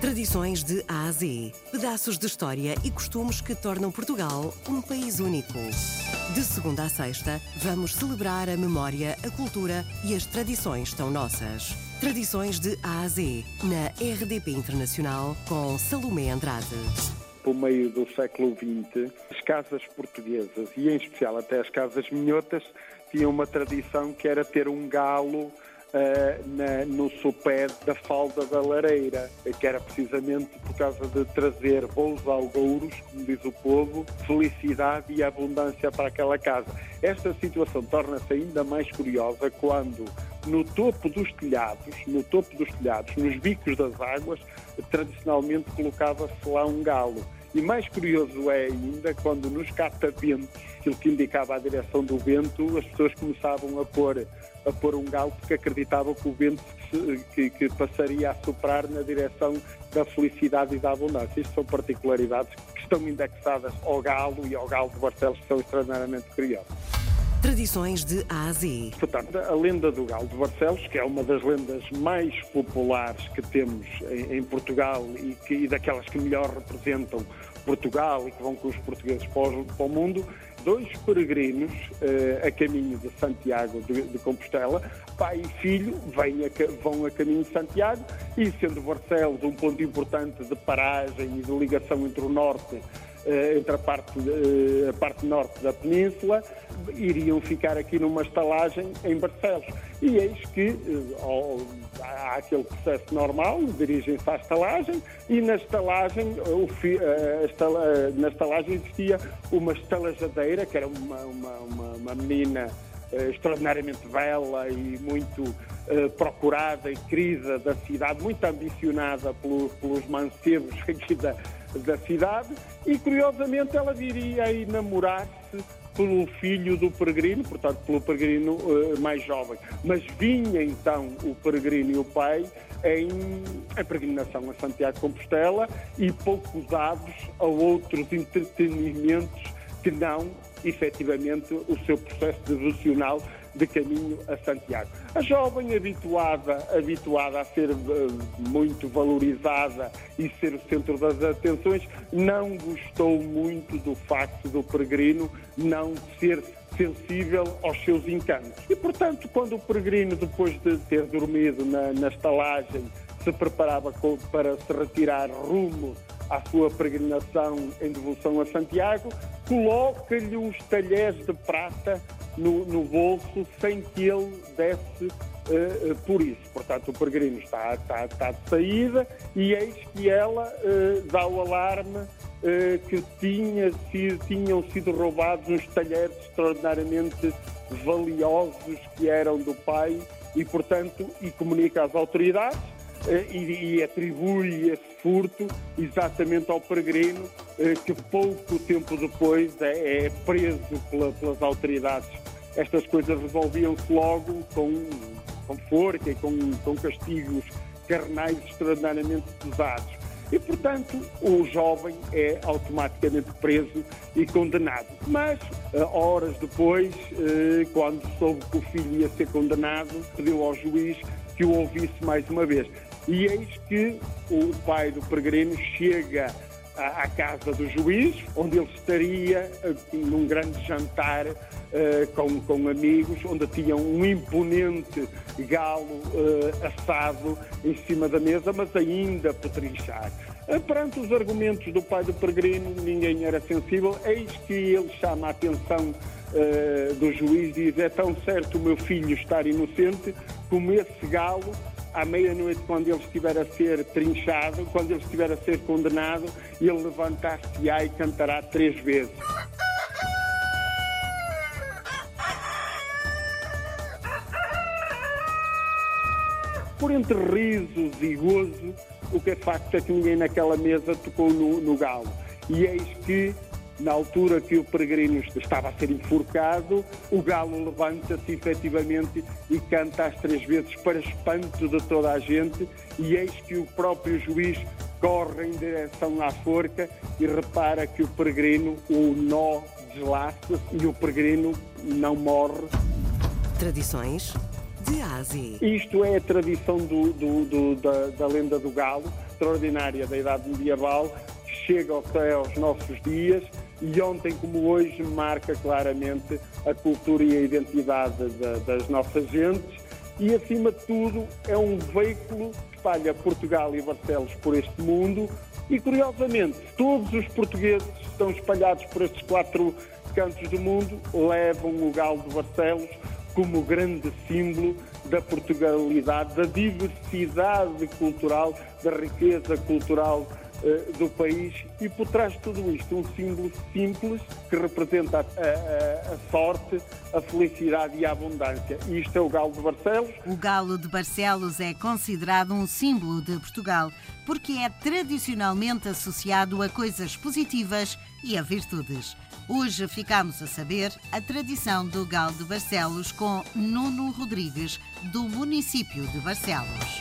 Tradições de A a Z. Pedaços de história e costumes que tornam Portugal um país único. De segunda a sexta, vamos celebrar a memória, a cultura e as tradições tão nossas. Tradições de A a Z, na RDP Internacional, com Salomé Andrade. Por meio do século XX, as casas portuguesas, e em especial até as casas minhotas, tinham uma tradição que era ter um galo na, no sopé da falda da lareira, que era precisamente por causa de trazer bons algouros, como diz o povo, felicidade e abundância para aquela casa. Esta situação torna-se ainda mais curiosa quando no topo dos telhados, no topo dos telhados, nos bicos das águas, tradicionalmente colocava-se lá um galo. E mais curioso é ainda quando nos cataventos, aquilo que indicava a direção do vento, as pessoas começavam a pôr, a pôr um galo porque acreditavam que o vento que, que passaria a soprar na direção da felicidade e da abundância. Isto são particularidades que estão indexadas ao galo e ao galo de Barcelos, que são extraordinariamente curiosas. Tradições de A a Z. Portanto, a lenda do Galo de Barcelos, que é uma das lendas mais populares que temos em, em Portugal e, que, e daquelas que melhor representam Portugal e que vão com os portugueses para o, para o mundo, dois peregrinos eh, a caminho de Santiago de, de, Compostela, pai e filho, vêm a, vão a caminho de Santiago e sendo Barcelos um ponto importante de paragem e de ligação entre o norte entre a parte, a parte norte da península, iriam ficar aqui numa estalagem em Barcelos. E eis que eh, há aquele processo normal, dirigem-se à estalagem e na estalagem, na estalagem existia uma estalajadeira, que era uma, uma, uma, uma menina eh, extraordinariamente bela e muito uh, procurada e querida da cidade, muito ambicionada pelo, pelos mancebos aqui da, da cidade, e curiosamente ela viria a namorar-se pelo filho do peregrino, portanto pelo peregrino uh, mais jovem. Mas vinha então o peregrino e o pai em, em peregrinação a Santiago de Compostela e pouco dados a outros entretenimentos que não efetivamente o seu processo devocional de caminho a Santiago. A jovem habituada, habituada a ser uh, muito valorizada e ser o centro das atenções, não gostou muito do facto do peregrino não ser sensível aos seus encantos. E, portanto, quando o peregrino, depois de ter dormido na, na estalagem, se preparava para se retirar rumo à sua peregrinação em devoção a Santiago, coloca-lhe uns talheres de prata no, no, bolso sem que ele desse uh, por isso. Portanto, o peregrino está, está, está de saída e eis que ela uh, dá o alarme uh, que tinha tinham sido roubados uns talheres extraordinariamente valiosos que eram do pai e, portanto, e comunica às autoridades e, atribui esse furto exatamente ao peregrino eh, que pouco tempo depois é, é preso pela, pelas autoridades. Estas coisas resolviam-se logo com, com forca e com, com castigos carnais extraordinariamente pesados. E, portanto, o jovem é automaticamente preso e condenado. Mas, eh, horas depois, quando soube que o filho ia ser condenado, pediu ao juiz que o ouvisse mais uma vez. E eis que o pai do peregrino chega à, casa do juiz, onde ele estaria uh, num grande jantar uh, com, com amigos, onde tinham um imponente galo uh, assado em cima da mesa, mas ainda petrinchar. Perante os argumentos do pai do peregrino, ninguém era sensível, eis que ele chama a atenção uh, do juiz e diz: É tão certo o meu filho estar inocente como esse galo à meia-noite, quando ele estiver a ser trinchado, quando ele estiver a ser condenado, ele levantar-se-á e cantará três vezes. Por entre risos e gozo, o que é facto é que ninguém naquela mesa tocou no, no galo. E eis que na altura que o peregrino estava a ser enforcado, o galo levanta-se efetivamente e canta às três vezes para espanto de toda a gente, e eis que o próprio juiz corre em direção à forca e repara que o peregrino, o nó deslaça e o peregrino não morre. Tradições de Ásia. Isto é a tradição do, do, do, da, da lenda do galo, extraordinária da idade medieval que chega até aos nossos dias e ontem como hoje marca claramente a cultura e a identidade das nossas gentes. E acima de tudo é um veículo que espalha Portugal e Barcelos por este mundo. E curiosamente todos os portugueses estão espalhados por estes quatro cantos do mundo levam o galo de Barcelos como grande símbolo da Portugalidade, da diversidade cultural, da riqueza cultural do país e por trás de tudo isto um símbolo simples que representa a, a, a, sorte, a felicidade e a abundância. E isto é o galo de Barcelos. O galo de Barcelos é considerado um símbolo de Portugal porque é tradicionalmente associado a coisas positivas e a virtudes. Hoje ficamos a saber a tradição do Galo de Barcelos com Nuno Rodrigues, do município de Barcelos.